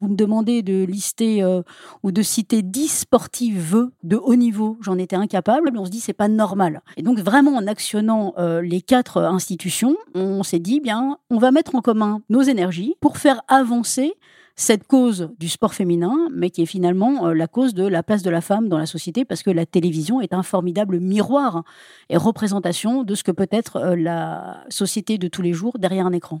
Vous me demandez de lister euh, ou de citer 10 sportives de haut niveau, j'en étais incapable, mais on se dit c'est pas normal. Et donc vraiment en actionnant euh, les quatre institutions, on s'est dit bien, on va mettre en commun nos énergies pour faire avancer cette cause du sport féminin, mais qui est finalement euh, la cause de la place de la femme dans la société, parce que la télévision est un formidable miroir et représentation de ce que peut être la société de tous les jours derrière un écran.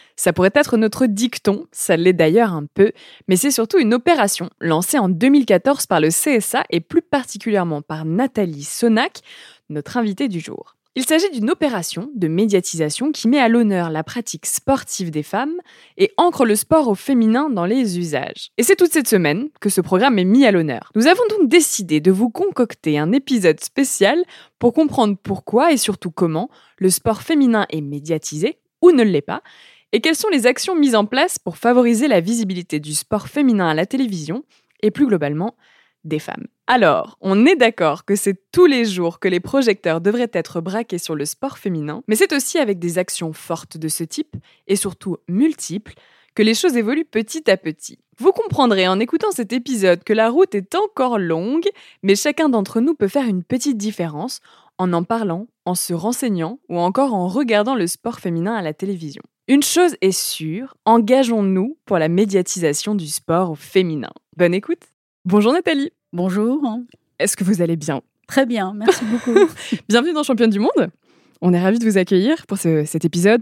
Ça pourrait être notre dicton, ça l'est d'ailleurs un peu, mais c'est surtout une opération lancée en 2014 par le CSA et plus particulièrement par Nathalie Sonac, notre invitée du jour. Il s'agit d'une opération de médiatisation qui met à l'honneur la pratique sportive des femmes et ancre le sport au féminin dans les usages. Et c'est toute cette semaine que ce programme est mis à l'honneur. Nous avons donc décidé de vous concocter un épisode spécial pour comprendre pourquoi et surtout comment le sport féminin est médiatisé ou ne l'est pas, et quelles sont les actions mises en place pour favoriser la visibilité du sport féminin à la télévision et plus globalement des femmes? Alors, on est d'accord que c'est tous les jours que les projecteurs devraient être braqués sur le sport féminin, mais c'est aussi avec des actions fortes de ce type, et surtout multiples, que les choses évoluent petit à petit. Vous comprendrez en écoutant cet épisode que la route est encore longue, mais chacun d'entre nous peut faire une petite différence en en parlant, en se renseignant ou encore en regardant le sport féminin à la télévision. Une chose est sûre, engageons-nous pour la médiatisation du sport féminin. Bonne écoute Bonjour Nathalie. Bonjour. Est-ce que vous allez bien? Très bien, merci beaucoup. Bienvenue dans Championne du Monde. On est ravis de vous accueillir pour cet épisode.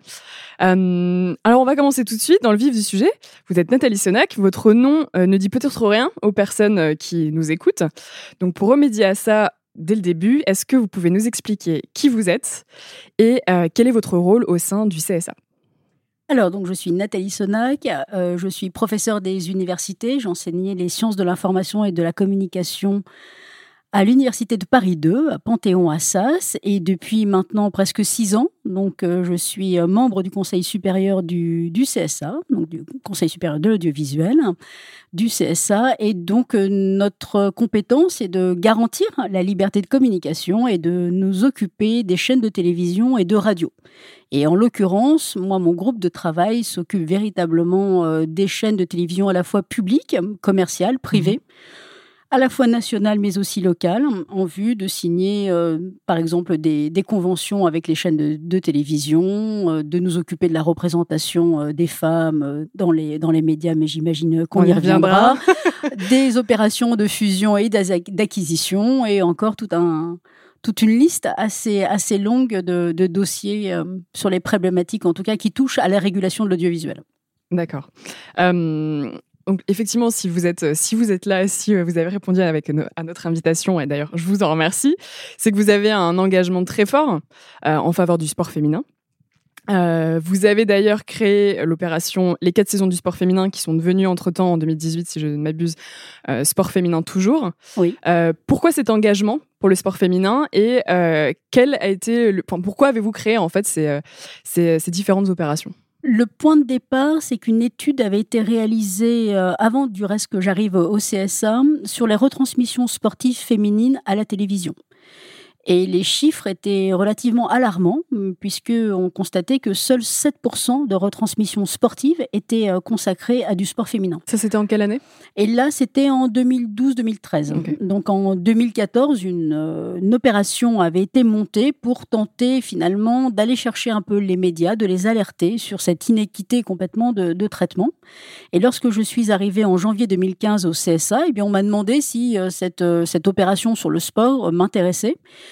Euh, alors, on va commencer tout de suite dans le vif du sujet. Vous êtes Nathalie Sonac. Votre nom euh, ne dit peut-être rien aux personnes euh, qui nous écoutent. Donc, pour remédier à ça, dès le début, est-ce que vous pouvez nous expliquer qui vous êtes et quel est votre rôle au sein du CSA alors, donc, je suis Nathalie Sonac, euh, je suis professeure des universités, j'enseignais les sciences de l'information et de la communication à l'université de Paris 2, à Panthéon-Assas, et depuis maintenant presque six ans, donc euh, je suis euh, membre du Conseil supérieur du, CSA, donc du Conseil supérieur de l'audiovisuel, du CSA, et donc notre compétence est de garantir la liberté de communication et de nous occuper des chaînes de télévision et de radio. Et en l'occurrence, moi, mon groupe de travail s'occupe véritablement euh, des chaînes de télévision à la fois publiques, commerciales, privées. Mhm. À la fois nationales mais aussi locales, en vue de signer, euh, par exemple, des, conventions avec les chaînes de, télévision, euh, de nous occuper de la représentation des femmes dans, les, dans les médias, mais j'imagine qu'on y reviendra, des opérations de fusion et d'acquisition, et encore tout un, toute une liste assez, assez longue de, dossiers euh, sur les problématiques, en tout cas, qui touchent à la régulation de l'audiovisuel. D'accord. Euh, donc effectivement, si vous êtes si vous êtes là, si euh, vous avez répondu avec à notre invitation, et d'ailleurs je vous en remercie, c'est que vous avez un engagement très fort en faveur du sport féminin. Euh, vous avez d'ailleurs créé l'opération Les quatre saisons du sport féminin qui sont devenues entre-temps en 2018, si je ne m'abuse, euh, Sport féminin toujours. Oui. Euh, pourquoi cet engagement pour le sport féminin et quel a été le, pourquoi avez-vous créé en fait ces, ces, ces différentes opérations? Le point de départ, c'est qu'une étude avait été réalisée avant du reste que j'arrive au CSA sur les retransmissions sportives féminines à la télévision. Et les chiffres étaient relativement alarmants, puisqu'on constatait que seuls 7% de retransmissions sportives étaient euh, consacrées à du sport féminin. Ça, c'était en quelle année? Et là, c'était en 2012-2013. Donc en 2014, une, euh, une, opération avait été montée pour tenter finalement d'aller chercher un peu les médias, de les alerter sur cette inéquité complètement de, de traitement. Et lorsque je suis arrivée en janvier 2015 au CSA, eh bien, on m'a demandé si euh, cette, cette opération sur le sport m'intéressait.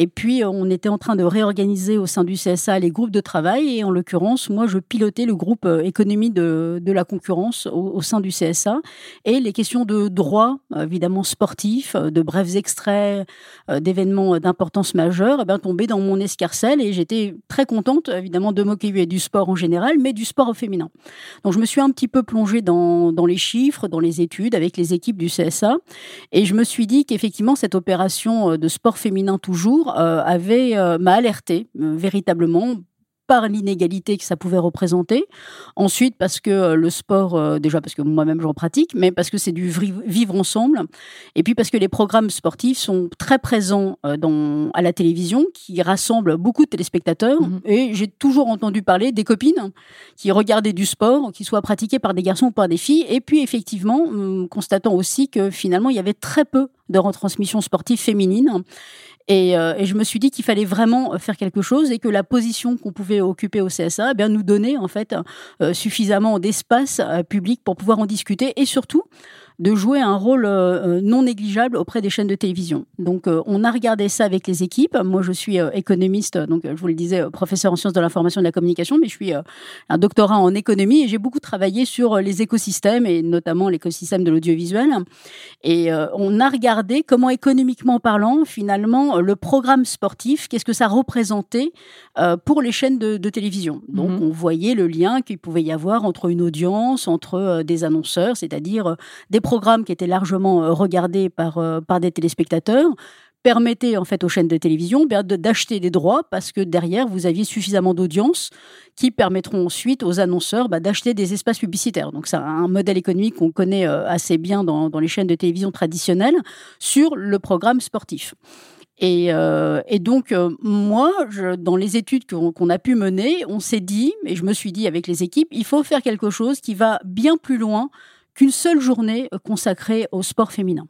Et puis, on était en train de réorganiser au sein du CSA les groupes de travail. Et en l'occurrence, moi, je pilotais le groupe économie de, de la concurrence au, sein du CSA. Et les questions de droit, évidemment sportifs, de brefs extraits d'événements d'importance majeure, eh bien, tombaient dans mon escarcelle. Et j'étais très contente, évidemment, de m'occuper du sport en général, mais du sport féminin. Donc, je me suis un petit peu plongée dans, dans les chiffres, dans les études, avec les équipes du CSA. Et je me suis dit qu'effectivement, cette opération de sport féminin toujours euh, avait euh, m'a alerté euh, véritablement par l'inégalité que ça pouvait représenter. Ensuite, parce que le sport, euh, déjà parce que moi-même j'en pratique, mais parce que c'est du vivre ensemble. Et puis parce que les programmes sportifs sont très présents euh, dans, à la télévision, qui rassemblent beaucoup de téléspectateurs. Mhm. Et j'ai toujours entendu parler des copines qui regardaient du sport, qui soit pratiqué par des garçons ou par des filles. Et puis effectivement, constatant aussi que finalement, il y avait très peu de retransmissions sportives féminines. Euh, et, je me suis dit qu'il fallait vraiment euh, faire quelque chose et que la position qu'on pouvait occuper au CSA eh bien, nous donnait en fait euh, suffisamment d'espace public pour pouvoir en discuter et surtout de jouer un rôle euh, euh, non négligeable auprès des chaînes de télévision. Donc, euh, on a regardé ça avec les équipes. Moi, je suis économiste, donc je vous le disais, professeur en sciences de l'information et de la communication, mais je suis un doctorat en économie et j'ai beaucoup travaillé sur les écosystèmes et notamment l'écosystème de l'audiovisuel. Et on a regardé comment, économiquement parlant, finalement, le programme sportif, qu'est-ce que ça représentait pour les chaînes de, télévision. Donc, mhm. on voyait le lien qu'il pouvait y avoir entre une audience, entre des annonceurs, c'est-à-dire des programmes qui étaient largement euh, regardés par, euh, par des téléspectateurs permettait en fait aux chaînes de télévision eh d'acheter des droits parce que derrière vous aviez suffisamment d'audience qui permettront ensuite aux annonceurs bah, d'acheter des espaces publicitaires. Donc c'est un modèle économique qu'on connaît euh, assez bien dans, les chaînes de télévision traditionnelles sur le programme sportif. Et, donc, moi, dans les études qu'on a pu mener, on s'est dit, et je me suis dit avec les équipes, il faut faire quelque chose qui va bien plus loin qu'une seule journée euh, consacrée au sport féminin.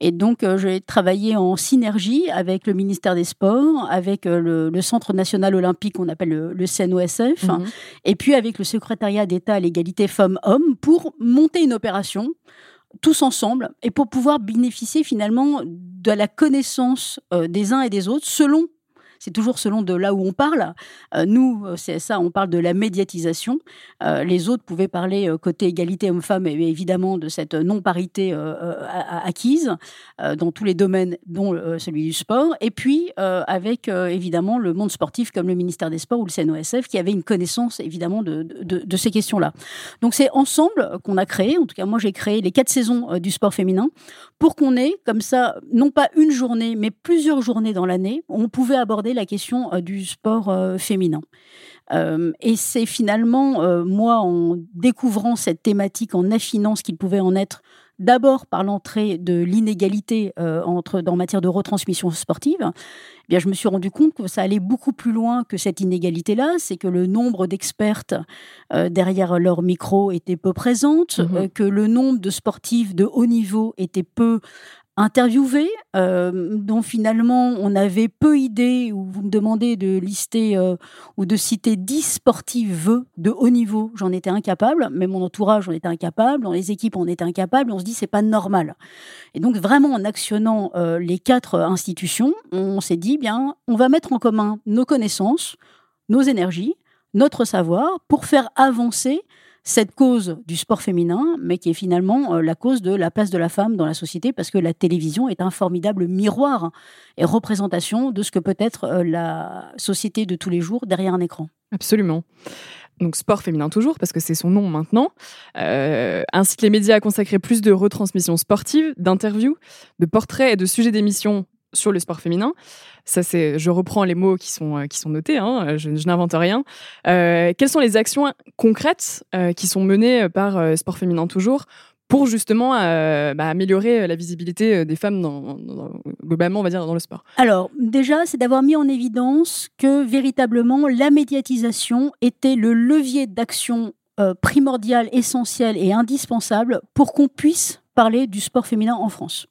Et donc, euh, j'ai travaillé en synergie avec le ministère des Sports, avec euh, le, Centre national olympique qu'on appelle le, CNOSF, mhm. et puis avec le secrétariat d'État à l'égalité femmes-hommes pour monter une opération tous ensemble et pour pouvoir bénéficier finalement de la connaissance des uns et des autres selon c'est toujours selon de là où on parle. Euh, nous, CSA, on parle de la médiatisation. Euh, les autres pouvaient parler euh, côté égalité homme-femme, et évidemment de cette non-parité acquise dans tous les domaines, dont celui du sport. Et puis, avec évidemment le monde sportif comme le ministère des Sports ou le CNOSF, qui avait une connaissance évidemment de, de ces questions-là. Donc c'est ensemble qu'on a créé, en tout cas moi j'ai créé les quatre saisons du sport féminin pour qu'on ait comme ça, non pas une journée, mais plusieurs journées dans l'année, on pouvait aborder la question euh, du sport euh, féminin. Euh, et c'est finalement, moi, en découvrant cette thématique, en affinant ce qu'il pouvait en être, d'abord par l'entrée de l'inégalité entre dans matière de retransmission sportive, eh bien je me suis rendu compte que ça allait beaucoup plus loin que cette inégalité-là. C'est que le nombre d'expertes derrière leur micro était peu présente, mmh que le nombre de sportifs de haut niveau était peu interviewés, euh, dont finalement on avait peu idée, ou vous me demandez de lister euh, ou de citer 10 sportives de haut niveau, j'en étais incapable, mais mon entourage en était incapable, dans les équipes on était incapable, on se dit c'est pas normal. Et donc vraiment en actionnant euh, les quatre institutions, on s'est dit bien, on va mettre en commun nos connaissances, nos énergies, notre savoir pour faire avancer cette cause du sport féminin, mais qui est finalement euh, la cause de la place de la femme dans la société, parce que la télévision est un formidable miroir et représentation de ce que peut être euh, la société de tous les jours derrière un écran. Absolument. Donc sport féminin toujours, parce que c'est son nom maintenant, euh, ainsi que les médias à consacrer plus de retransmissions sportives, d'interviews, de portraits et de sujets d'émissions sur le sport féminin. Ça, c'est, je reprends les mots qui sont, euh, qui sont notés, hein, je, n'invente rien. Euh, quelles sont les actions concrètes euh, qui sont menées par Sport Féminin Toujours pour justement bah, améliorer la visibilité des femmes globalement, on va dire, dans le sport? Alors, déjà, c'est d'avoir mis en évidence que véritablement la médiatisation était le levier d'action primordial, essentiel et indispensable pour qu'on puisse parler du sport féminin en France.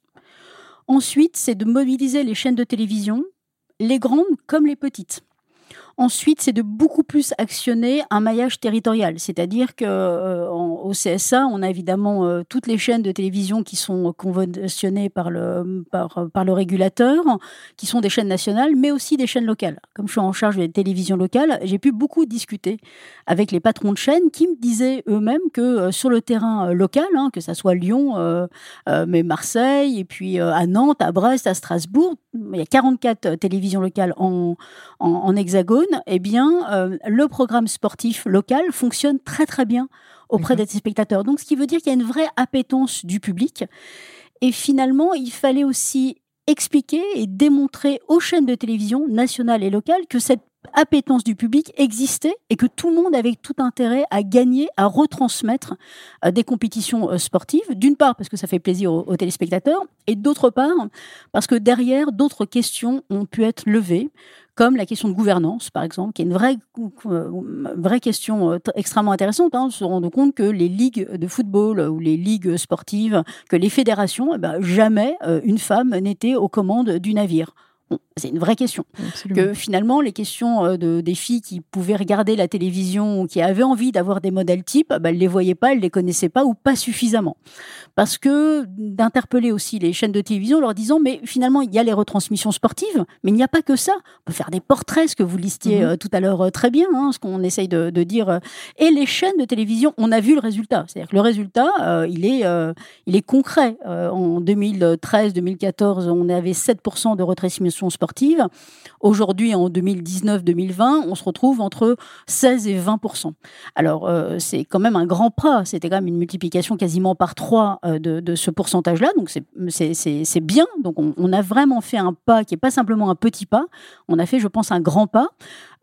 Ensuite, c'est de mobiliser les chaînes de télévision, les grandes comme les petites. Ensuite, c'est de beaucoup plus actionner un maillage territorial, c'est-à-dire que euh, CSA, on a évidemment euh, toutes les chaînes de télévision qui sont conventionnées par le par, le régulateur, qui sont des chaînes nationales, mais aussi des chaînes locales. Comme je suis en charge des télévisions locales, j'ai pu beaucoup discuter avec les patrons de chaînes qui me disaient eux-mêmes que euh, sur le terrain local, hein, que ça soit Lyon, mais Marseille, et puis à Nantes, à Brest, à Strasbourg, il y a 44 télévisions locales en, en hexagone eh bien, euh, le programme sportif local fonctionne très très bien auprès des spectateurs. Donc, ce qui veut dire qu'il y a une vraie appétence du public. Et finalement, il fallait aussi expliquer et démontrer aux chaînes de télévision nationales et locales que cette appétence du public existait et que tout le monde avait tout intérêt à gagner, à retransmettre euh, des compétitions euh, sportives. D'une part parce que ça fait plaisir aux, téléspectateurs et d'autre part parce que derrière d'autres questions ont pu être levées comme la question de gouvernance, par exemple, qui est une vraie, euh, vraie question extrêmement intéressante. Hein, se rendre compte que les ligues de football ou les ligues sportives, que les fédérations, eh ben, jamais une femme n'était aux commandes du navire c'est une vraie question. Que finalement, les questions euh, de, des filles qui pouvaient regarder la télévision ou qui avaient envie d'avoir des modèles types, bah, elles ne les voyaient pas, elles ne les connaissaient pas ou pas suffisamment. Parce que d'interpeller aussi les chaînes de télévision leur disant, mais finalement, il y a les retransmissions sportives, mais il n'y a pas que ça. On peut faire des portraits, ce que vous listiez mhm. euh, tout à l'heure euh, très bien, hein, ce qu'on essaye de, dire. Et les chaînes de télévision, on a vu le résultat. C'est-à-dire que le résultat, il, est, il est concret. en 2013-2014, on avait 7% de retransmissions sportive. Aujourd'hui, en 2019-2020, on se retrouve entre 16 et 20% Alors, euh, c'est quand même un grand pas. C'était quand même une multiplication quasiment par 3 euh, de, ce pourcentage-là. Donc, c'est bien. Donc, on, on, a vraiment fait un pas qui n'est pas simplement un petit pas. On a fait, je pense, un grand pas.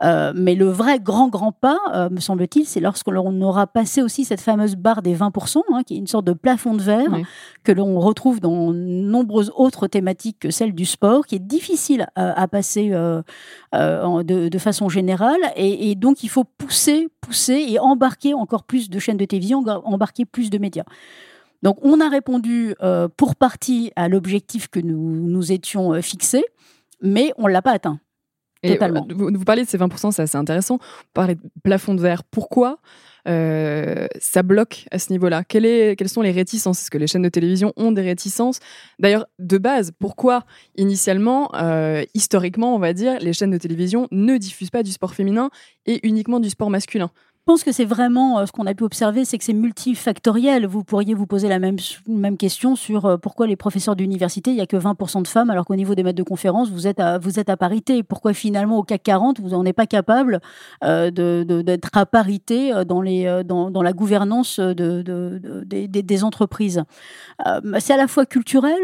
Euh, mais le vrai grand, grand pas, euh, me semble-t-il, c'est lorsqu'on aura passé aussi cette fameuse barre des 20%, hein, qui est une sorte de plafond de verre que l'on retrouve dans nombreuses autres thématiques que celle du sport, qui est difficile à, passer euh, de, façon générale. Et, donc, il faut pousser, pousser et embarquer encore plus de chaînes de télévision, embarquer plus de médias. Donc, on a répondu pour partie à l'objectif que nous nous étions fixés, mais on ne l'a pas atteint. Totalement. vous, vous, parlez de ces 20%, c'est assez intéressant. Vous parlez de plafond de verre. Pourquoi euh, ça bloque à ce niveau-là? Quelles sont les réticences? Est-ce que les chaînes de télévision ont des réticences? D'ailleurs, de base, pourquoi initialement, euh, historiquement, on va dire, les chaînes de télévision ne diffusent pas du sport féminin et uniquement du sport masculin? Pense que c'est vraiment euh, ce qu'on a pu observer, c'est que c'est multifactoriel. Vous pourriez vous poser la même, question sur euh, pourquoi les professeurs d'université, il n'y a que 20% de femmes, alors qu'au niveau des maîtres de conférence, vous êtes à, vous êtes à parité. Pourquoi finalement au CAC 40, vous n'en êtes pas capable euh, d'être à parité dans, les, dans, dans la gouvernance de, de, des, entreprises? C'est à la fois culturel,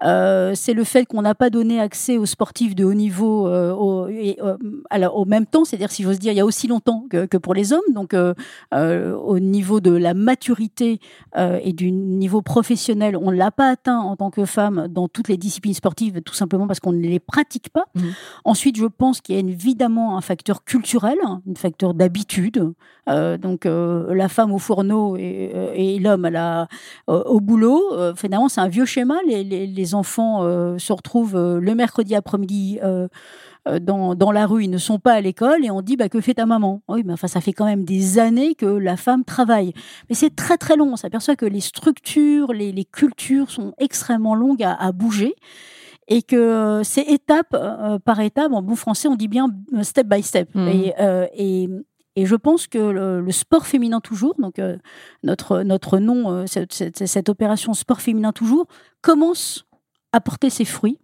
c'est le fait qu'on n'a pas donné accès aux sportifs de haut niveau au, au même temps, c'est-à-dire si j'ose dire, il y a aussi longtemps que pour les hommes donc euh, euh, au niveau de la maturité euh, et du niveau professionnel, on ne l'a pas atteint en tant que femme dans toutes les disciplines sportives, tout simplement parce qu'on ne les pratique pas. Mmh. Ensuite, je pense qu'il y a évidemment un facteur culturel, un facteur d'habitude. donc la femme au fourneau et, l'homme au boulot, finalement, c'est un vieux schéma. Les, les enfants se retrouvent le mercredi après-midi euh, dans, la rue, ils ne sont pas à l'école et on dit bah, que fait ta maman? Oui, mais enfin, ça fait quand même des années que la femme travaille. Mais c'est très très long. On s'aperçoit que les structures, les, cultures sont extrêmement longues à, bouger et que c'est étape euh, par étape. En bon français, on dit bien euh, step by step. Mmh. Et, et, je pense que le, sport féminin toujours, donc notre, notre nom, cette, cette, opération sport féminin toujours, commence à porter ses fruits.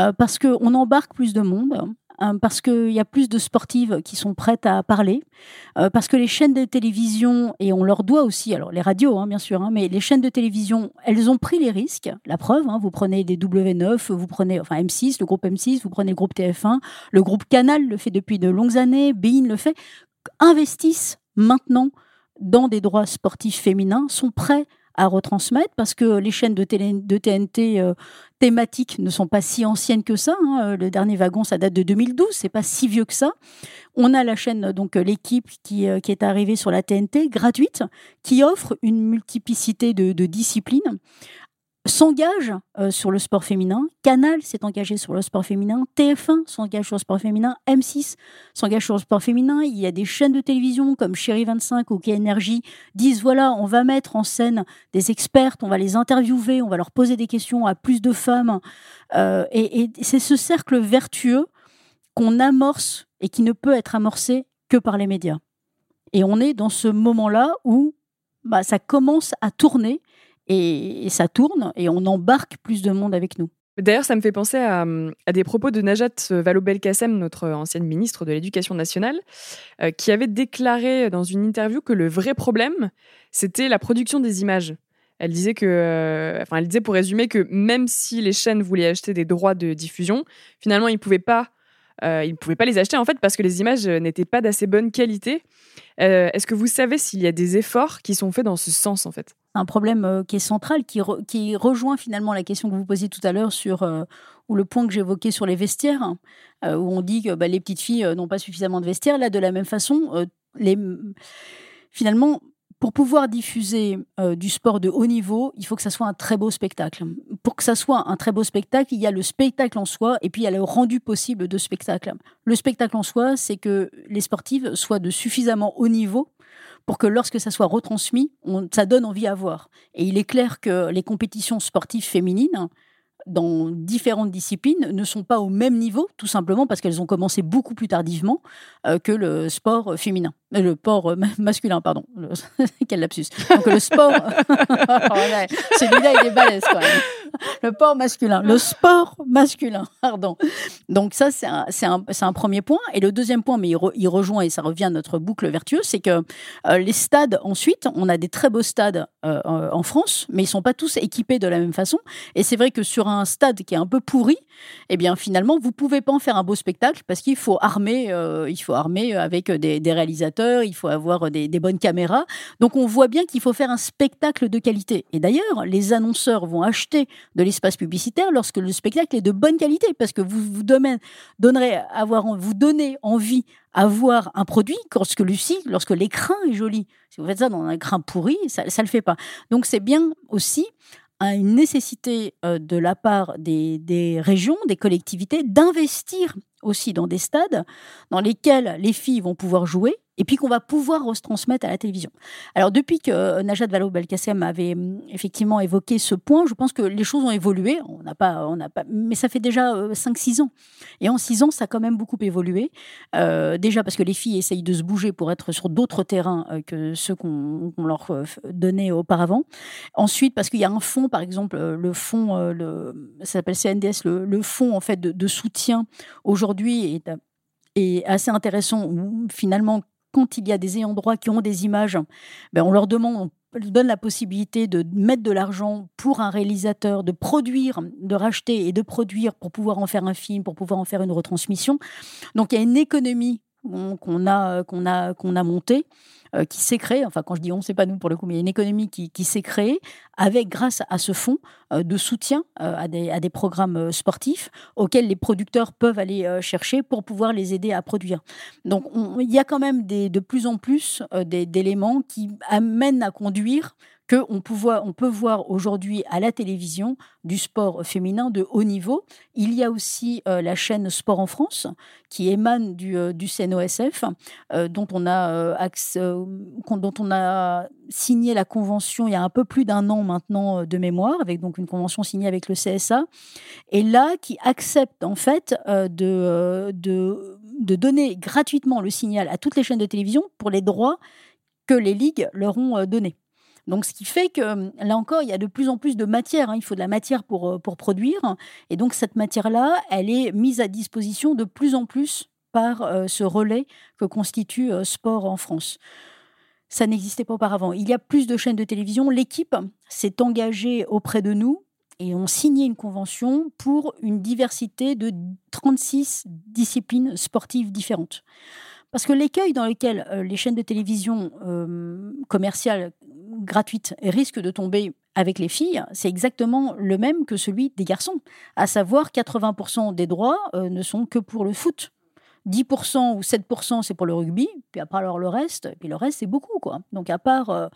Euh, parce qu'on embarque plus de monde, hein, parce qu'il y a plus de sportives qui sont prêtes à parler, euh, parce que les chaînes de télévision, et on leur doit aussi, alors les radios hein, bien sûr, hein, mais les chaînes de télévision, elles ont pris les risques, la preuve, vous prenez des W9, vous prenez enfin M6, le groupe M6, vous prenez le groupe TF1, le groupe Canal le fait depuis de longues années, Bein le fait, investissent maintenant dans des droits sportifs féminins, sont prêts à retransmettre parce que les chaînes de, TNT euh, thématiques ne sont pas si anciennes que ça. Hein. Le dernier wagon, ça date de 2012, c'est pas si vieux que ça. On a la chaîne, donc euh, l'équipe qui, euh, qui, est arrivée sur la TNT, gratuite, qui offre une multiplicité de disciplines s'engage euh, sur le sport féminin. Canal s'est engagé sur le sport féminin. TF1 s'engage sur le sport féminin. M6 s'engage sur le sport féminin. Il y a des chaînes de télévision comme Chéri 25 ou K-Energy disent voilà, on va mettre en scène des expertes, on va les interviewer, on va leur poser des questions à plus de femmes. Euh, et, c'est ce cercle vertueux qu'on amorce et qui ne peut être amorcé que par les médias. Et on est dans ce moment-là où bah, ça commence à tourner et, ça tourne et on embarque plus de monde avec nous. D'ailleurs, ça me fait penser à, des propos de Najat Vallaud-Belkacem, notre ancienne ministre de l'Éducation nationale, euh, qui avait déclaré dans une interview que le vrai problème, c'était la production des images. Elle disait que, euh, enfin, elle disait pour résumer que même si les chaînes voulaient acheter des droits de diffusion, finalement, ils ne pouvaient pas euh, pouvaient pas les acheter en fait parce que les images n'étaient pas d'assez bonne qualité. Est-ce que vous savez s'il y a des efforts qui sont faits dans ce sens en fait? Un problème euh, qui est central, qui, rejoint finalement la question que vous posiez tout à l'heure sur euh, ou le point que j'évoquais sur les vestiaires, euh, où on dit que bah, les petites filles n'ont pas suffisamment de vestiaires. Là, de la même façon, finalement, pour pouvoir diffuser du sport de haut niveau, il faut que ça soit un très beau spectacle. Pour que ça soit un très beau spectacle, il y a le spectacle en soi et puis il y a le rendu possible de spectacle. Le spectacle en soi, c'est que les sportives soient de suffisamment haut niveau pour que lorsque ça soit retransmis, ça donne envie à voir. Et il est clair que les compétitions sportives féminines, dans différentes disciplines ne sont pas au même niveau, tout simplement parce qu'elles ont commencé beaucoup plus tardivement euh, que le sport féminin. Euh, le sport euh, masculin, pardon. Quel lapsus. Donc le sport. Celui-là, il est balèze quand même. Le sport masculin. Le sport masculin, pardon. Donc ça, c'est un, premier point. Et le deuxième point, mais il, rejoint et ça revient à notre boucle vertueuse, c'est que les stades, ensuite, on a des très beaux stades en France, mais ils sont pas tous équipés de la même façon. Et c'est vrai que sur un stade qui est un peu pourri, eh bien finalement, vous pouvez pas en faire un beau spectacle parce qu'il faut armer, il faut armer avec des réalisateurs il faut avoir des, bonnes caméras. Donc on voit bien qu'il faut faire un spectacle de qualité. Et d'ailleurs, les annonceurs vont acheter de l'espace publicitaire lorsque le spectacle est de bonne qualité, parce que vous vous donnerez, avoir, vous donnez envie à voir un produit lorsque Lucie, lorsque l'écran est joli. Si vous faites ça dans un écran pourri, ça ne le fait pas. Donc c'est bien aussi une nécessité euh, de la part des régions, des collectivités, d'investir aussi dans des stades dans lesquels les filles vont pouvoir jouer et puis qu'on va pouvoir retransmettre à la télévision. Alors depuis que euh, Najat Vallaud-Belkacem avait hum, effectivement évoqué ce point, je pense que les choses ont évolué. On n'a pas, on n'a pas, mais ça fait déjà 5-6 euh, ans. Et en 6 ans, ça a quand même beaucoup évolué. Euh, déjà parce que les filles essayent de se bouger pour être sur d'autres terrains que ceux qu'on leur donnait auparavant. Ensuite, parce qu'il y a un fonds, par exemple, le fonds, le, ça s'appelle CNDS, le, le fonds en fait de, soutien aujourd'hui est, est assez intéressant. Finalement, quand il y a des ayants droit qui ont des images, ben on leur demande, on donne la possibilité de mettre de l'argent pour un réalisateur, de produire, de racheter et de produire pour pouvoir en faire un film, pour pouvoir en faire une retransmission. Donc il y a une économie qu'on a, a, qu'on a montée qui s'est créée, enfin quand je dis on, c'est pas nous pour le coup, mais une économie qui, qui s'est créée avec, grâce à ce fonds euh, de soutien euh, à, des, à des programmes sportifs auxquels les producteurs peuvent aller chercher pour pouvoir les aider à produire. Donc il y a quand même des, de plus en plus d'éléments qui amènent à conduire qu'on on peut voir aujourd'hui à la télévision du sport féminin de haut niveau. Il y a aussi euh, la chaîne Sport en France qui émane du, euh, CNOSF, euh, dont, on a, dont on a signé la convention il y a un peu plus d'un an maintenant de mémoire, avec donc une convention signée avec le CSA, et là qui accepte en fait de donner gratuitement le signal à toutes les chaînes de télévision pour les droits que les ligues leur ont donnés. Donc, ce qui fait que hum, là encore, il y a de plus en plus de matière. Hein. Il faut de la matière pour, euh, pour produire. Et donc, cette matière-là, elle est mise à disposition de plus en plus par euh, ce relais que constitue euh, Sport en France. Ça n'existait pas auparavant. Il y a plus de chaînes de télévision. L'équipe s'est engagée auprès de nous et ont signé une convention pour une diversité de 36 disciplines sportives différentes. Parce que l'écueil dans lequel les chaînes de télévision commerciales gratuite risque de tomber avec les filles, c'est exactement le même que celui des garçons. À savoir, 80% des droits euh, ne sont que pour le foot. 10% ou 7% c'est pour le rugby, puis part alors le reste, puis le reste c'est beaucoup quoi. Donc à part euh,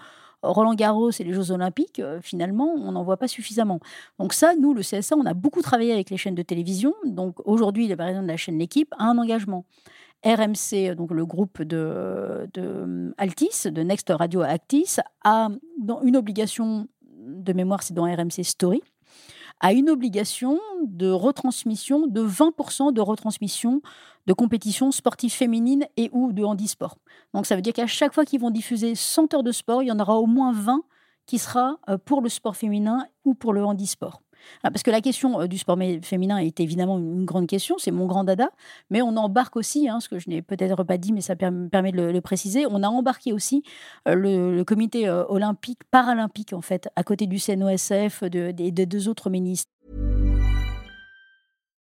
Roland Garros et les Jeux Olympiques, finalement, on n'en voit pas suffisamment. Donc ça, nous, le CSA, on a beaucoup travaillé avec les chaînes de télévision. Donc aujourd'hui, le président de la chaîne L'équipe a un engagement. RMC, donc le groupe de, de de Next Radio Actis, a une obligation de mémoire, c'est dans RMC Story, a une obligation de retransmission de 20% de retransmission de compétitions sportives féminines et ou de handisport. Donc ça veut dire qu'à chaque fois qu'ils vont diffuser 100 heures de sport, il y en aura au moins 20 qui sera euh, pour le sport féminin ou pour le handisport. Ah, parce que la question euh, du sport féminin est évidemment une grande question, c'est mon grand dada, mais on embarque aussi, hein, ce que je n'ai peut-être pas dit, mais ça me permet de le, préciser, on a embarqué aussi euh, le, comité euh, olympique, paralympique en fait, à côté du CNOSF, et des deux autres ministres.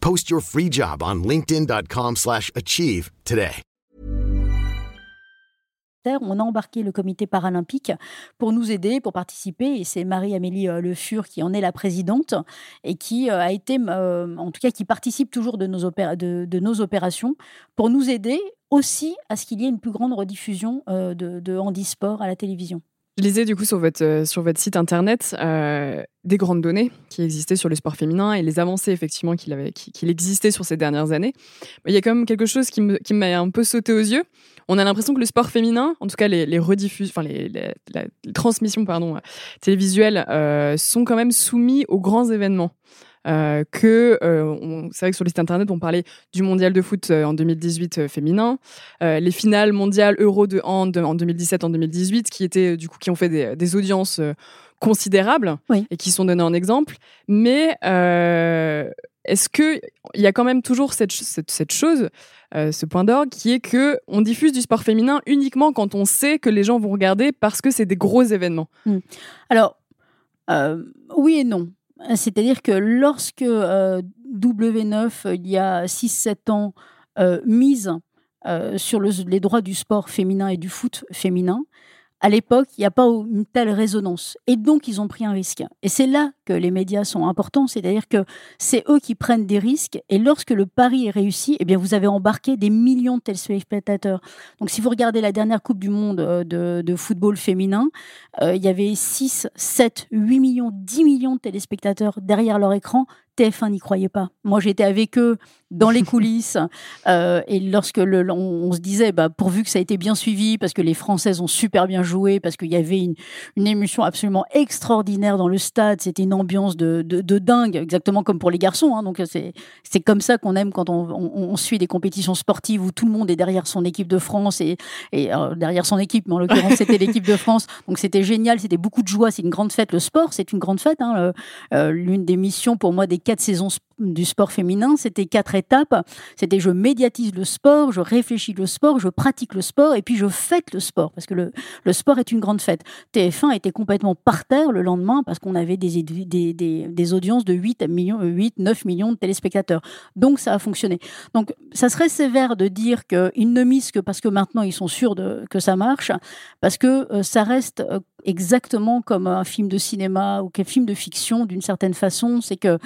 Post your free job on linkedin.com/achieve today. On a embarqué le comité paralympique pour nous aider, pour participer, et c'est Marie-Amélie euh, Le Fur qui en est la présidente et qui euh, a été, euh, en tout cas, qui participe toujours de nos, de, de nos opérations pour nous aider aussi à ce qu'il y ait une plus grande rediffusion de, de handisport à la télévision. Je lisais du coup sur votre, euh, sur votre site internet euh, des grandes données qui existaient sur le sport féminin et les avancées effectivement qu'il avait, existait sur ces dernières années. Il y a quand même quelque chose qui, m'a un peu sauté aux yeux. On a l'impression que le sport féminin, en tout cas les, rediffusions, enfin les, transmissions pardon, télévisuelles, euh, sont quand même soumis aux grands événements. Euh, que euh, c'est vrai que sur le site internet on parlait du mondial de foot euh, en 2018 féminin, les finales mondiales Euro de hand en 2017 en 2018 qui étaient du coup qui ont fait des, audiences considérables et qui sont données en exemple. Mais est-ce que il y a quand même toujours cette, cette, chose, ce point d'orgue, qui est que on diffuse du sport féminin uniquement quand on sait que les gens vont regarder parce que c'est des gros événements? Mmh. Alors oui et non. C'est-à-dire que lorsque euh, W9, il y a 6-7 ans, euh, mise euh, sur les droits du sport féminin et du foot féminin, à l'époque, il n'y a pas une telle résonance. Et donc, ils ont pris un risque. Et c'est là que les médias sont importants, c'est-à-dire que c'est eux qui prennent des risques. Et lorsque le pari est réussi, eh bien, vous avez embarqué des millions de téléspectateurs. Donc, si vous regardez la dernière Coupe du Monde euh, de, football féminin, euh, il y avait 6, 7, 8 millions, 10 millions de téléspectateurs derrière leur écran. TF1 n'y croyait pas. Moi, j'étais avec eux dans les coulisses. Euh, et lorsque le, on, se disait, bah, pourvu que ça a été bien suivi, parce que les Françaises ont super bien joué, parce qu'il y avait une, une, émotion absolument extraordinaire dans le stade, c'était une ambiance de, de, de, dingue, exactement comme pour les garçons. Hein. Donc c'est comme ça qu'on aime quand on, on, on, suit des compétitions sportives où tout le monde est derrière son équipe de France et, et euh, derrière son équipe, mais en l'occurrence c'était l'équipe de France. Donc c'était génial, c'était beaucoup de joie, c'est une grande fête. Le sport, c'est une grande fête. Hein. Euh, l'une des missions pour moi des quatre saisons du sport féminin, c'était quatre étapes. C'était je médiatise le sport, je réfléchis le sport, je pratique le sport et puis je fête le sport parce que le, le sport est une grande fête. TF1 était complètement par terre le lendemain parce qu'on avait des, des, des, audiences de 8, millions, 8, 9 millions de téléspectateurs. Donc ça a fonctionné. Donc ça serait sévère de dire qu'ils ne misent que parce que maintenant ils sont sûrs de, que ça marche, parce que euh, ça reste euh, exactement comme un film de cinéma ou qu'un film de fiction d'une certaine façon. C'est que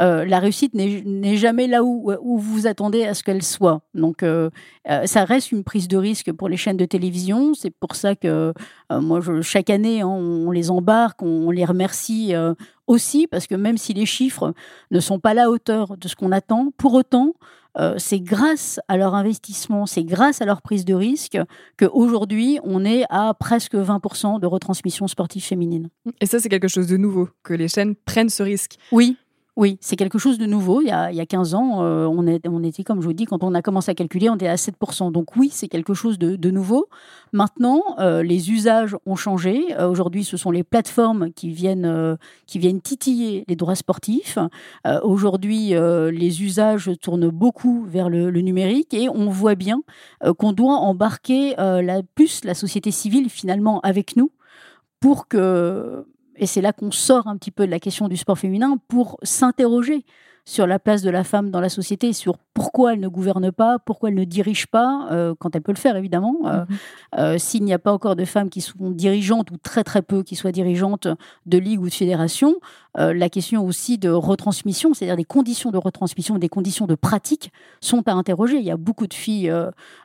euh, la réussite n'est jamais là où, où, vous attendez à ce qu'elle soit. Donc, euh, euh, ça reste une prise de risque pour les chaînes de télévision. C'est pour ça que moi, je, chaque année, hein, on, les embarque, on, les remercie aussi, parce que même si les chiffres ne sont pas à la hauteur de ce qu'on attend, pour autant, c'est grâce à leur investissement, c'est grâce à leur prise de risque qu'aujourd'hui, on est à presque 20% de retransmission sportive féminine. Et ça, c'est quelque chose de nouveau, que les chaînes prennent ce risque. Oui, oui, c'est quelque chose de nouveau. Il y a, il y a 15 ans, euh, on, était, comme je vous dis, quand on a commencé à calculer, on était à 7%. Donc oui, c'est quelque chose de, nouveau. Maintenant, euh, les usages ont changé. Euh, aujourd'hui, ce sont les plateformes qui viennent, qui viennent titiller les droits sportifs. Aujourd'hui, les usages tournent beaucoup vers le, le numérique et on voit bien qu'on doit embarquer la, plus la société civile finalement avec nous pour que et c'est là qu'on sort un petit peu de la question du sport féminin pour s'interroger sur la place de la femme dans la société, sur pourquoi elle ne gouverne pas, pourquoi elle ne dirige pas, euh, quand elle peut le faire évidemment. Euh, mhm. euh, s'il n'y a pas encore de femmes qui sont dirigeantes ou très très peu qui soient dirigeantes de ligues ou de fédérations, la question aussi de retransmission, c'est-à-dire des conditions de retransmission, des conditions de pratique sont à interroger. Il y a beaucoup de filles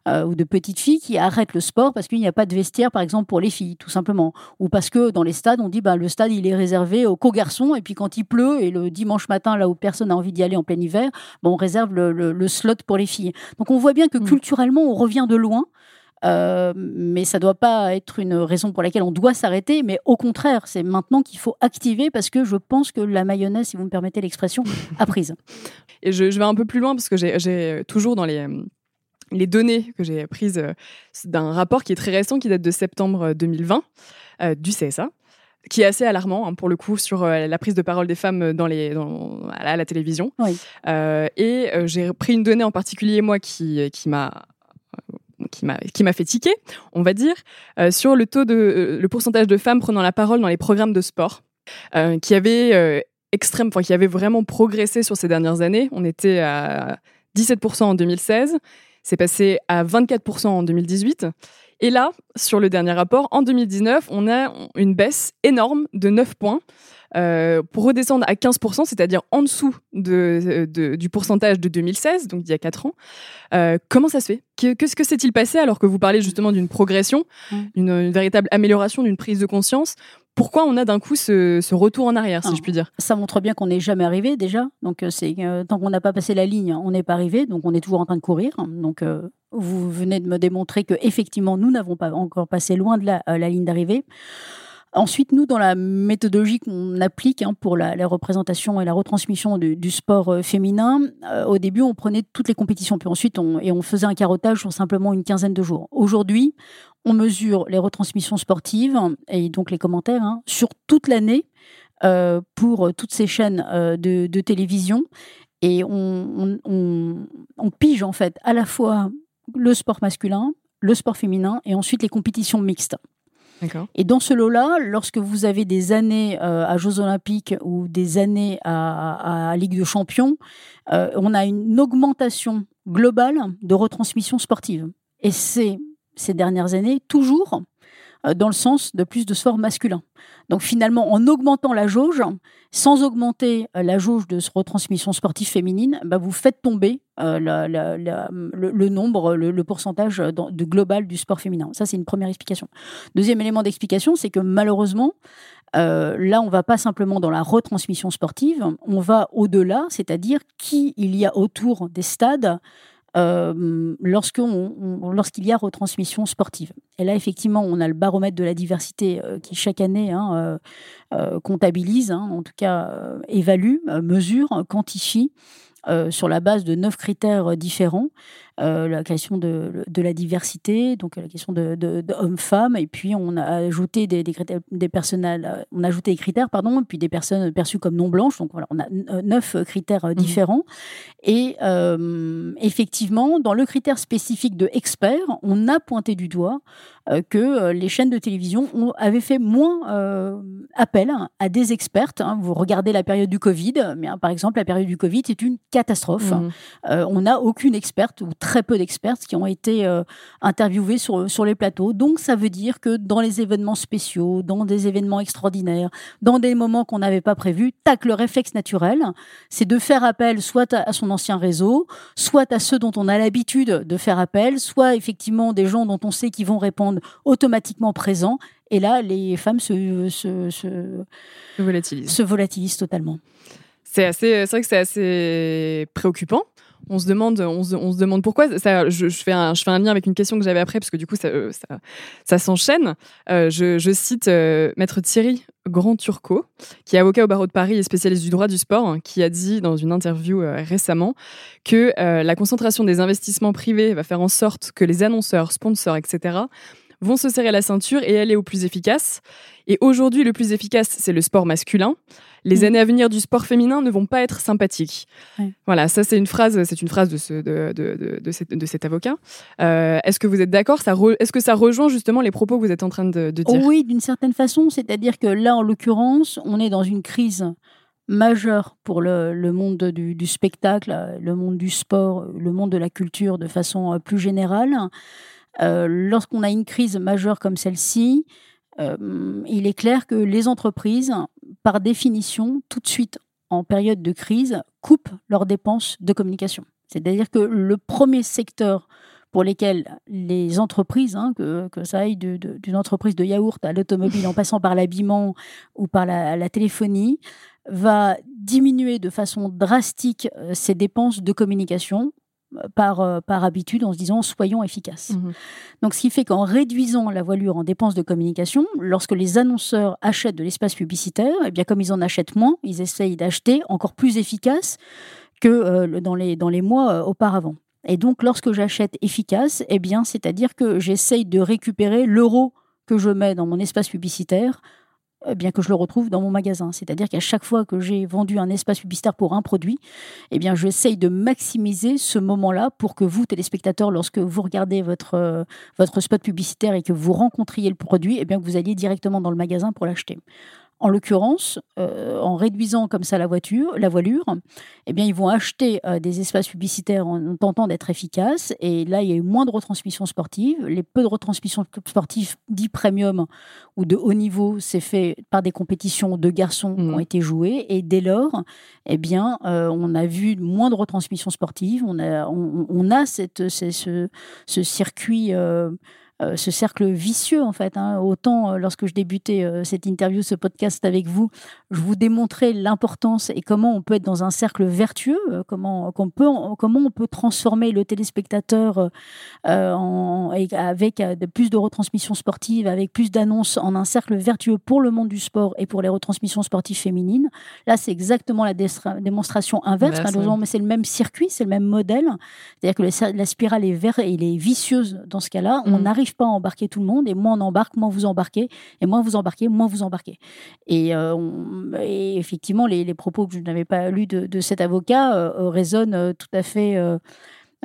ou de petites filles qui arrêtent le sport parce qu'il n'y a pas de vestiaire, par exemple, pour les filles, tout simplement. Ou parce que dans les stades, on dit bah, le stade, il est réservé aux co-garçons, et puis quand il pleut, et le dimanche matin, là où personne n'a envie d'y aller en plein hiver, on réserve le le slot pour les filles. Donc on voit bien que mm. culturellement, on revient de loin. Euh, mais ça ne doit pas être une raison pour laquelle on doit s'arrêter, mais au contraire, c'est maintenant qu'il faut activer parce que je pense que la mayonnaise, si vous me permettez l'expression, a prise. Et je, vais un peu plus loin parce que j'ai toujours dans les, les données que j'ai prises euh, d'un rapport qui est très récent, qui date de septembre 2020 euh, du CSA, qui est assez alarmant hein, pour le coup sur euh, la prise de parole des femmes dans les, à, la, télévision. Euh, et euh, j'ai pris une donnée en particulier, moi, qui, qui m'a qui m'a qui m'a fait tiquer, on va dire, sur le taux de le pourcentage de femmes prenant la parole dans les programmes de sport, qui avait extrême, enfin qui avait vraiment progressé sur ces dernières années. On était à 17% en 2016, c'est passé à 24% en 2018. Et là, sur le dernier rapport, en 2019, on a une baisse énorme de 9 points. Euh, pour redescendre à 15%, c'est-à-dire en dessous de, du pourcentage de 2016, donc d'il y a 4 ans. Euh, comment ça se fait? Qu'est-ce que s'est-il passé alors que vous parlez justement d'une progression, une, véritable amélioration, d'une prise de conscience? Pourquoi on a d'un coup ce, retour en arrière, si je puis dire? Ça montre bien qu'on n'est jamais arrivé déjà. Donc euh, tant qu'on n'a pas passé la ligne, on n'est pas arrivé. Donc on est toujours en train de courir. Donc vous venez de me démontrer que effectivement nous n'avons pas encore passé loin de la, la ligne d'arrivée. Ensuite, nous, dans la méthodologie qu'on applique hein, pour la, représentation et la retransmission du, sport euh, féminin, euh, au début, on prenait toutes les compétitions, puis ensuite, et on faisait un carottage sur simplement une quinzaine de jours. Aujourd'hui, on mesure les retransmissions sportives et donc les commentaires hein, sur toute l'année euh, pour toutes ces chaînes de, télévision. Et on, on pige en fait à la fois le sport masculin, le sport féminin et ensuite les compétitions mixtes. Et dans ce lot-là, lorsque vous avez des années euh, à Jeux Olympiques ou des années à, Ligue de Champions, euh, on a une augmentation globale de retransmission sportive. Et c'est ces dernières années toujours dans le sens de plus de sport masculin. Donc finalement, en augmentant la jauge, sans augmenter euh, la jauge de retransmission sportive féminine, bah vous faites tomber euh, le, nombre, le, pourcentage de global du sport féminin. Ça, c'est une première explication. Deuxième élément d'explication, c'est que malheureusement, là, on va pas simplement dans la retransmission sportive, on va au-delà, c'est-à-dire qui il y a autour des stades euh, lorsqu'il y a retransmission sportive. Et là, effectivement, on a le baromètre de la diversité euh, qui, chaque année, hein, euh, comptabilise, hein, en tout cas, évalue, mesure, quantifie sur la base de neuf critères différents euh, la question de, la diversité, donc la question de, de, hommes-femmes, et puis on a ajouté des, des, critères, des euh, on a ajouté des critères, pardon, puis des personnes perçues comme non blanches. Donc voilà, on a euh, neuf critères mhm. différents. Et effectivement, dans le critère spécifique de expert, on a pointé du doigt que les chaînes de télévision ont, avaient fait moins appel à des expertes. Hein. Vous regardez la période du Covid, mais hein, par exemple, la période du Covid, c'est une catastrophe. Mhm. on n'a aucune experte ou très très peu d'experts qui ont été euh, interviewés sur, sur les plateaux. Donc ça veut dire que dans les événements spéciaux, dans des événements extraordinaires, dans des moments qu'on n'avait pas prévus, tac, le réflexe naturel, c'est de faire appel soit à, son ancien réseau, soit à ceux dont on a l'habitude de faire appel, soit effectivement des gens dont on sait qu'ils vont répondre automatiquement présents. Et là, les femmes se, se, se, volatilisent. se volatilisent totalement. C'est assez, c'est vrai que c'est assez préoccupant on se demande, on se, demande pourquoi. Ça, je, fais un, lien avec une question que j'avais après, parce que du coup, ça, euh, s'enchaîne. Euh, je, cite euh, Maître Thierry Grand Turcot, qui est avocat au barreau de Paris et spécialiste du droit du sport, hein, qui a dit dans une interview récemment que la concentration des investissements privés va faire en sorte que les annonceurs, sponsors, etc., vont se serrer la ceinture et aller au plus efficace. Et aujourd'hui, le plus efficace, c'est le sport masculin. Les Mm. années à venir du sport féminin ne vont pas être sympathiques. Ouais. Voilà, ça c'est une phrase, c'est une phrase de, ce, de, de, de, de cet, de cet avocat. Euh, Est-ce que vous êtes d'accord? Est-ce que ça rejoint justement les propos que vous êtes en train de, dire? Oui, d'une certaine façon. C'est-à-dire que là, en l'occurrence, on est dans une crise majeure pour le, le monde du, du spectacle, le monde du sport, le monde de la culture de façon euh, plus générale. Euh, Lorsqu'on a une crise majeure comme celle-ci, euh, il est clair que les entreprises, par définition, tout de suite en période de crise, coupent leurs dépenses de communication. C'est-à-dire que le premier secteur pour lesquels les entreprises, hein, que, ça aille d'une entreprise de yaourt à l'automobile en passant par l'habillement ou par la, téléphonie, va diminuer de façon drastique euh, ses dépenses de communication par, euh, par habitude en se disant soyons efficaces. Mhm. Donc, ce qui fait qu'en réduisant la voilure en dépenses de communication, lorsque les annonceurs achètent de l'espace publicitaire, eh bien, comme ils en achètent moins, ils essayent d'acheter encore plus efficace que euh, dans, les, dans les mois euh, auparavant. Et donc, lorsque j'achète efficace, eh bien, c'est-à-dire que j'essaye de récupérer l'euro que je mets dans mon espace publicitaire, bien que je le retrouve dans mon magasin. C'est-à-dire qu'à chaque fois que j'ai vendu un espace publicitaire pour un produit, eh bien, j'essaye de maximiser ce moment-là pour que vous, téléspectateurs, lorsque vous regardez votre, euh, votre spot publicitaire et que vous rencontriez le produit, eh bien, que vous alliez directement dans le magasin pour l'acheter. En l'occurrence, euh, en réduisant comme ça la voiture, la voilure, eh bien, ils vont acheter euh, des espaces publicitaires en tentant d'être efficaces. Et là, il y a eu moins de retransmissions sportives. Les peu de retransmissions sportives dits premium ou de haut niveau, c'est fait par des compétitions de garçons qui ont été jouées. Et dès lors, eh bien, euh, on a vu moins de retransmissions sportives. On a, on, on a cette, c'est ce, ce circuit. Euh, ce cercle vicieux en fait. hein. Autant euh, lorsque je débutais euh, cette interview, ce podcast avec vous, je vous démontrais l'importance et comment on peut être dans un cercle vertueux, comment, qu'on peut, comment on peut transformer le téléspectateur euh, en- avec de plus de retransmissions sportives, avec plus d'annonces en un cercle vertueux pour le monde du sport et pour les retransmissions sportives féminines. Là, c'est exactement la démonstration inverse. Malheureusement, mais c'est le même circuit, c'est le même modèle. C'est-à-dire que le- la spirale est verte et elle est vicieuse dans ce cas-là. On Mhm. N'arrive pas à embarquer tout le monde et moins on embarque, moins vous embarquez et moins vous embarquez, moins vous embarquez. Et, euh, on- et effectivement, les, les propos que je n'avais pas lus de, de cet avocat euh, euh, résonnent tout à fait. euh,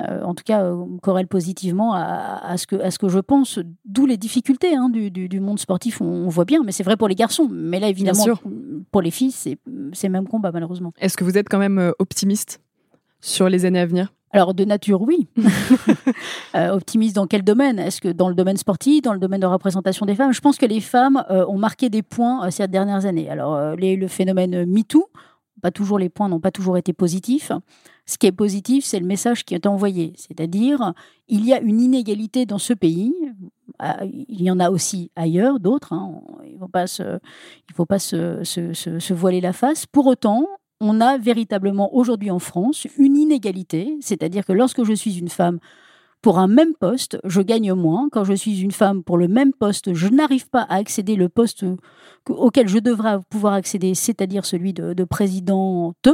en tout cas, corrèlent positivement à, à ce que, à ce que je pense, d'où les difficultés hein, du, du- du monde sportif, on, on voit bien, mais c'est vrai pour les garçons. Mais là, évidemment, sûr. pour les filles, c'est le même combat, malheureusement. Est-ce que vous êtes quand même optimiste sur les années à venir? Alors, de nature, oui. Euh, optimiste dans quel domaine? Est-ce que dans le domaine sportif, dans le domaine de représentation des femmes? Je pense que les femmes euh, ont marqué des points euh, ces dernières années. Alors, les- le phénomène MeToo, pas toujours les points n'ont pas toujours été positifs. Ce qui est positif, c'est le message qui est envoyé. C'est-à-dire, il y a une inégalité dans ce pays. Il y en a aussi ailleurs, d'autres. hein. Il ne faut pas, se, il faut pas se, se- se- se voiler la face. Pour autant, on a véritablement aujourd'hui en France une inégalité. C'est-à-dire que lorsque je suis une femme, pour un même poste, je gagne moins. Quand je suis une femme pour le même poste, je n'arrive pas à accéder le poste que- auquel je devrais pouvoir accéder, c'est-à-dire celui de, de présidente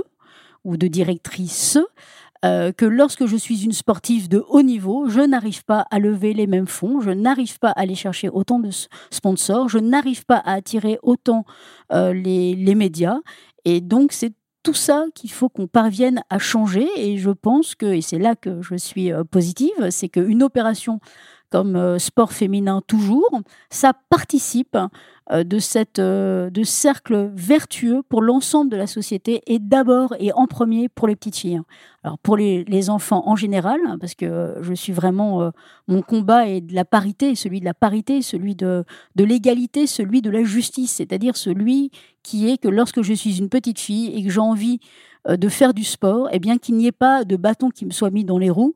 ou de directrice. euh, que lorsque je suis une sportive de haut niveau, je n'arrive pas à lever les mêmes fonds, je n'arrive pas à aller chercher autant de sponsors, je n'arrive pas à attirer autant euh, les, les médias. Et donc, c'est tout ça qu'il faut qu'on parvienne à changer. Et je pense que, et c'est là que je suis euh, positive, c'est qu'une opération comme euh, sport féminin toujours, ça participe euh, de cette de cercle vertueux pour l'ensemble de la société et d'abord et en premier pour les petites filles. Alors pour les, enfants en général, hein, parce que je suis vraiment mon combat est de la parité, celui de la parité, celui de de l'égalité, celui de la justice, c'est-à-dire celui qui est que lorsque je suis une petite fille et que j'ai envie euh, de faire du sport, eh bien qu'il n'y ait pas de bâton qui me soit mis dans les roues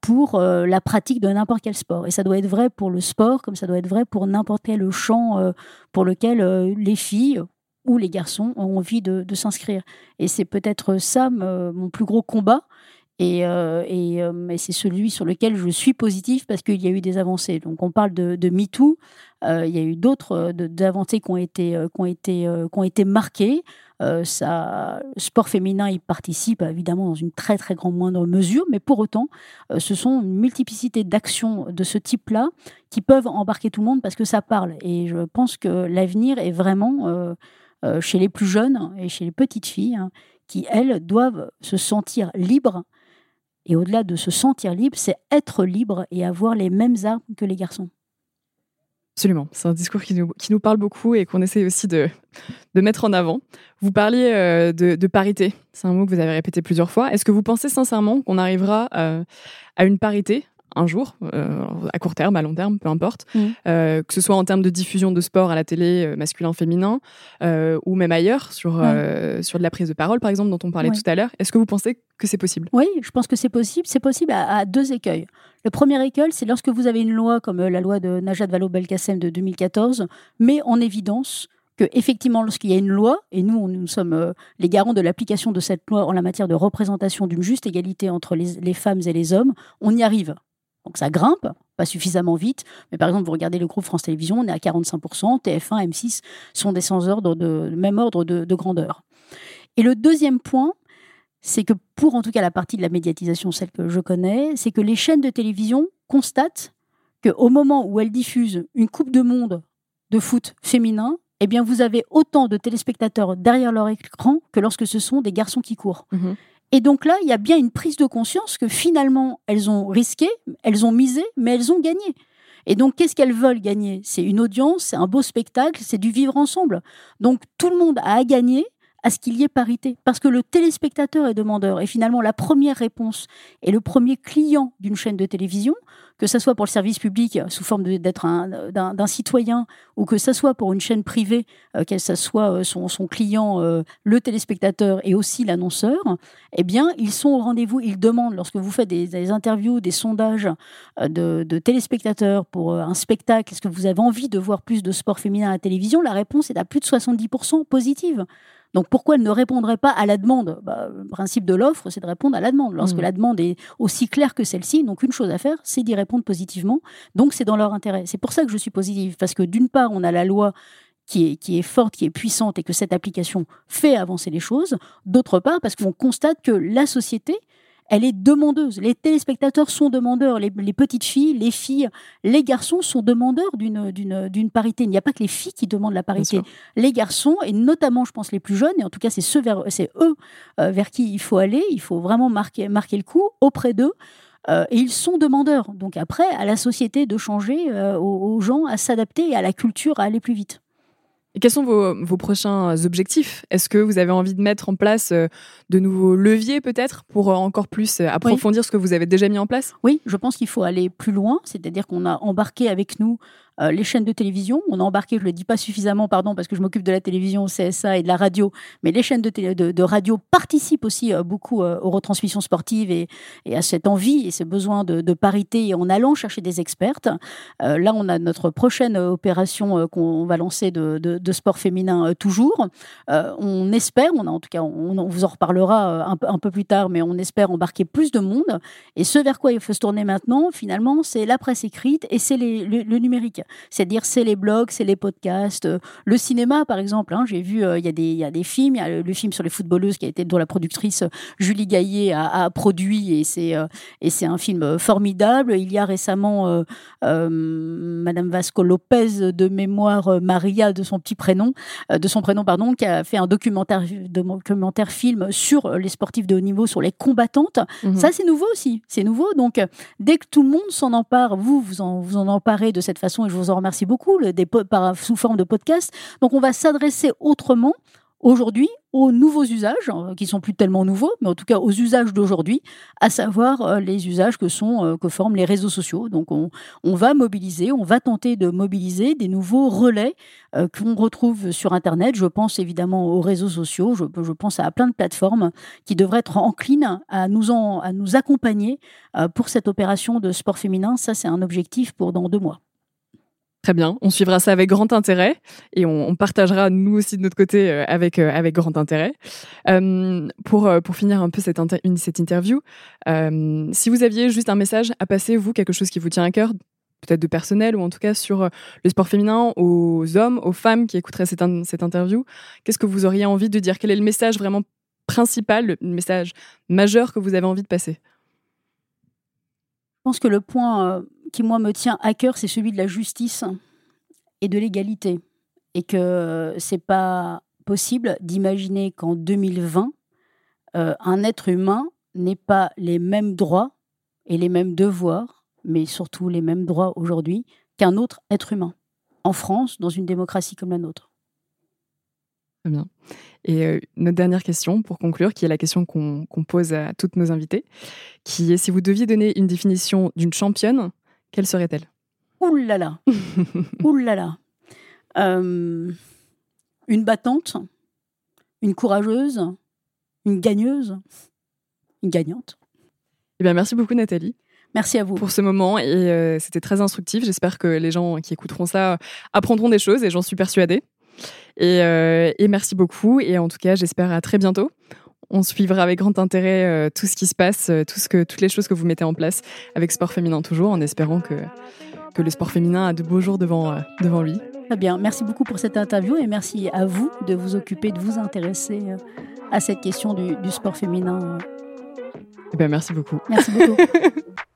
pour euh, la pratique de n'importe quel sport. Et ça doit être vrai pour le sport, comme ça doit être vrai pour n'importe quel champ euh, pour lequel les filles ou les garçons ont envie de, s'inscrire. Et c'est peut-être ça mon plus gros combat. Et, et, c'est celui sur lequel je suis positif parce qu'il y a eu des avancées. Donc on parle de, MeToo, il y a eu d'autres avancées qui ont été, qui ont été, qui ont été marquées. Euh, ça, sport féminin y participe évidemment dans une très très grande moindre mesure, mais pour autant, euh, ce sont une multiplicité d'actions de ce type-là qui peuvent embarquer tout le monde parce que ça parle. Et je pense que l'avenir est vraiment euh, chez les plus jeunes et chez les petites filles hein, qui, elles, doivent se sentir libres. Et au-delà de se sentir libre, c'est être libre et avoir les mêmes armes que les garçons. Absolument, c'est un discours qui nous, parle beaucoup et qu'on essaie aussi de, mettre en avant. Vous parliez euh, de, de, parité, c'est un mot que vous avez répété plusieurs fois. Est-ce que vous pensez sincèrement qu'on arrivera euh, à une parité un jour, euh, à court terme, à long terme, peu importe, mmh. euh, que ce soit en termes de diffusion de sport à la télé euh, masculin-féminin ou même ailleurs, sur, sur de la prise de parole, par exemple, dont on parlait tout à l'heure. Est-ce que vous pensez que c'est possible? Oui, je pense que c'est possible. C'est possible à, deux écueils. Le premier écueil, c'est lorsque vous avez une loi comme la loi de Najat Vallaud-Belkacem de 2014, met en évidence que effectivement, lorsqu'il y a une loi, et nous, nous sommes les garants de l'application de cette loi en la matière de représentation d'une juste égalité entre les, les femmes et les hommes, on y arrive. Donc ça grimpe, pas suffisamment vite. Mais par exemple, vous regardez le groupe France Télévisions, on est à 45%, TF1, M6 sont des sans ordre de, même ordre de, grandeur. Et le deuxième point, c'est que pour en tout cas la partie de la médiatisation, celle que je connais, c'est que les chaînes de télévision constatent qu'au moment où elles diffusent une Coupe de Monde de foot féminin, eh bien vous avez autant de téléspectateurs derrière leur écran que lorsque ce sont des garçons qui courent. Mhm. Et donc là, il y a bien une prise de conscience que finalement, elles ont risqué, elles ont misé, mais elles ont gagné. Et donc, qu'est-ce qu'elles veulent gagner? C'est une audience, c'est un beau spectacle, c'est du vivre ensemble. Donc, tout le monde a à gagner à ce qu'il y ait parité. Parce que le téléspectateur est demandeur. Et finalement, la première réponse et le premier client d'une chaîne de télévision, que ce soit pour le service public sous forme d'être d'un citoyen ou que ce soit pour une chaîne privée, euh, que ce soit euh, son, client, euh, le téléspectateur et aussi l'annonceur, eh bien, ils sont au rendez-vous. Ils demandent, lorsque vous faites des, interviews, des sondages de, de, téléspectateurs pour un spectacle, est-ce que vous avez envie de voir plus de sport féminin à la télévision? La réponse est à plus de 70% positive. Donc pourquoi elle ne répondrait pas à la demande? Bah, Le principe de l'offre, c'est de répondre à la demande. Lorsque mmh. la demande est aussi claire que celle-ci, donc une chose à faire, c'est d'y répondre positivement. Donc c'est dans leur intérêt. C'est pour ça que je suis positive, parce que d'une part, on a la loi qui est, qui est, forte, qui est puissante et que cette application fait avancer les choses. D'autre part, parce qu'on constate que la société elle est demandeuse. Les téléspectateurs sont demandeurs. Les, petites filles, les filles, les garçons sont demandeurs d'une parité. Il n'y a pas que les filles qui demandent la parité. Les garçons, et notamment, je pense, les plus jeunes, et en tout cas, c'est eux euh, vers qui il faut aller. Il faut vraiment marquer, marquer le coup auprès d'eux. Euh, et ils sont demandeurs. Donc après, à la société de changer, euh, aux, gens à s'adapter et à la culture à aller plus vite. Et quels sont vos, prochains objectifs? Est-ce que vous avez envie de mettre en place euh, de nouveaux leviers peut-être pour euh, encore plus euh, approfondir ce que vous avez déjà mis en place? Oui, je pense qu'il faut aller plus loin, c'est-à-dire qu'on a embarqué avec nous euh, les chaînes de télévision. On a embarqué, je ne le dis pas suffisamment, pardon, parce que je m'occupe de la télévision, CSA et de la radio, mais les chaînes de, radio participent aussi euh, beaucoup euh, aux retransmissions sportives et, à cette envie et ce besoin de, parité en allant chercher des expertes. là, on a notre prochaine opération qu'on va lancer de, sport féminin toujours. on espère, on a en tout cas, on, vous en reparlera un peu plus tard, mais on espère embarquer plus de monde. Et ce vers quoi il faut se tourner maintenant, finalement, c'est la presse écrite et c'est le numérique. C'est-à-dire, c'est les blogs, c'est les podcasts, euh, le cinéma, par exemple. Hein, J'ai vu, euh, il y, y, a des films. Il y a le, film sur les footballeuses qui a été, dont la productrice euh, Julie Gaillet a, produit, et c'est et c'est un film formidable. Il y a récemment Madame Vasco Lopez de mémoire Maria de son petit prénom, de son prénom pardon, qui a fait un documentaire documentaire film sur les sportifs de haut niveau, sur les combattantes. Mhm. Ça, c'est nouveau aussi. C'est nouveau. Donc, dès que tout le monde s'en empare, vous vous en, vous en emparez de cette façon, et je vous en remercie beaucoup, sous forme de podcast. Donc on va s'adresser autrement aujourd'hui aux nouveaux usages, hein, qui sont plus tellement nouveaux, mais en tout cas aux usages d'aujourd'hui, à savoir euh, les usages que, sont, euh, que forment les réseaux sociaux. Donc on, va mobiliser, on va tenter de mobiliser des nouveaux relais euh, qu'on retrouve sur Internet. Je pense évidemment aux réseaux sociaux, je, je, pense à plein de plateformes qui devraient être enclines à nous, à nous accompagner pour cette opération de sport féminin. Ça, c'est un objectif pour dans deux mois. Très bien, on suivra ça avec grand intérêt et on, partagera nous aussi de notre côté euh, avec, euh, avec grand intérêt. Euh, pour, pour finir un peu cette, cette interview, si vous aviez juste un message à passer, vous, quelque chose qui vous tient à cœur, peut-être de personnel ou en tout cas sur le sport féminin aux hommes, aux femmes qui écouteraient cette, cette interview, qu'est-ce que vous auriez envie de dire? Quel est le message vraiment principal, le message majeur que vous avez envie de passer? Je pense que le point qui, moi, me tient à cœur, c'est celui de la justice et de l'égalité. Et que c'est pas possible d'imaginer qu'en 2020, euh, un être humain n'ait pas les mêmes droits et les mêmes devoirs, mais surtout les mêmes droits aujourd'hui qu'un autre être humain, en France, dans une démocratie comme la nôtre. Très bien. Et euh, notre dernière question, pour conclure, qui est la question qu'on pose à toutes nos invités, qui est si vous deviez donner une définition d'une championne, quelle serait-elle? Ouh là là Ouh là là euh, Une battante, une courageuse, une gagneuse, une gagnante. Eh bien, merci beaucoup Nathalie. Merci à vous. Pour ce moment, et euh, c'était très instructif. J'espère que les gens qui écouteront ça apprendront des choses, et j'en suis persuadée. Et, euh, et, merci beaucoup, et en tout cas, j'espère à très bientôt. On suivra avec grand intérêt euh, tout ce qui se passe, euh, tout ce que, toutes les choses que vous mettez en place avec Sport Féminin Toujours, en espérant que, que le sport féminin a de beaux jours devant, euh, devant lui. Très bien, merci beaucoup pour cette interview et merci à vous de vous occuper, de vous intéresser à cette question du, du sport féminin. Eh bien, merci beaucoup. Merci beaucoup.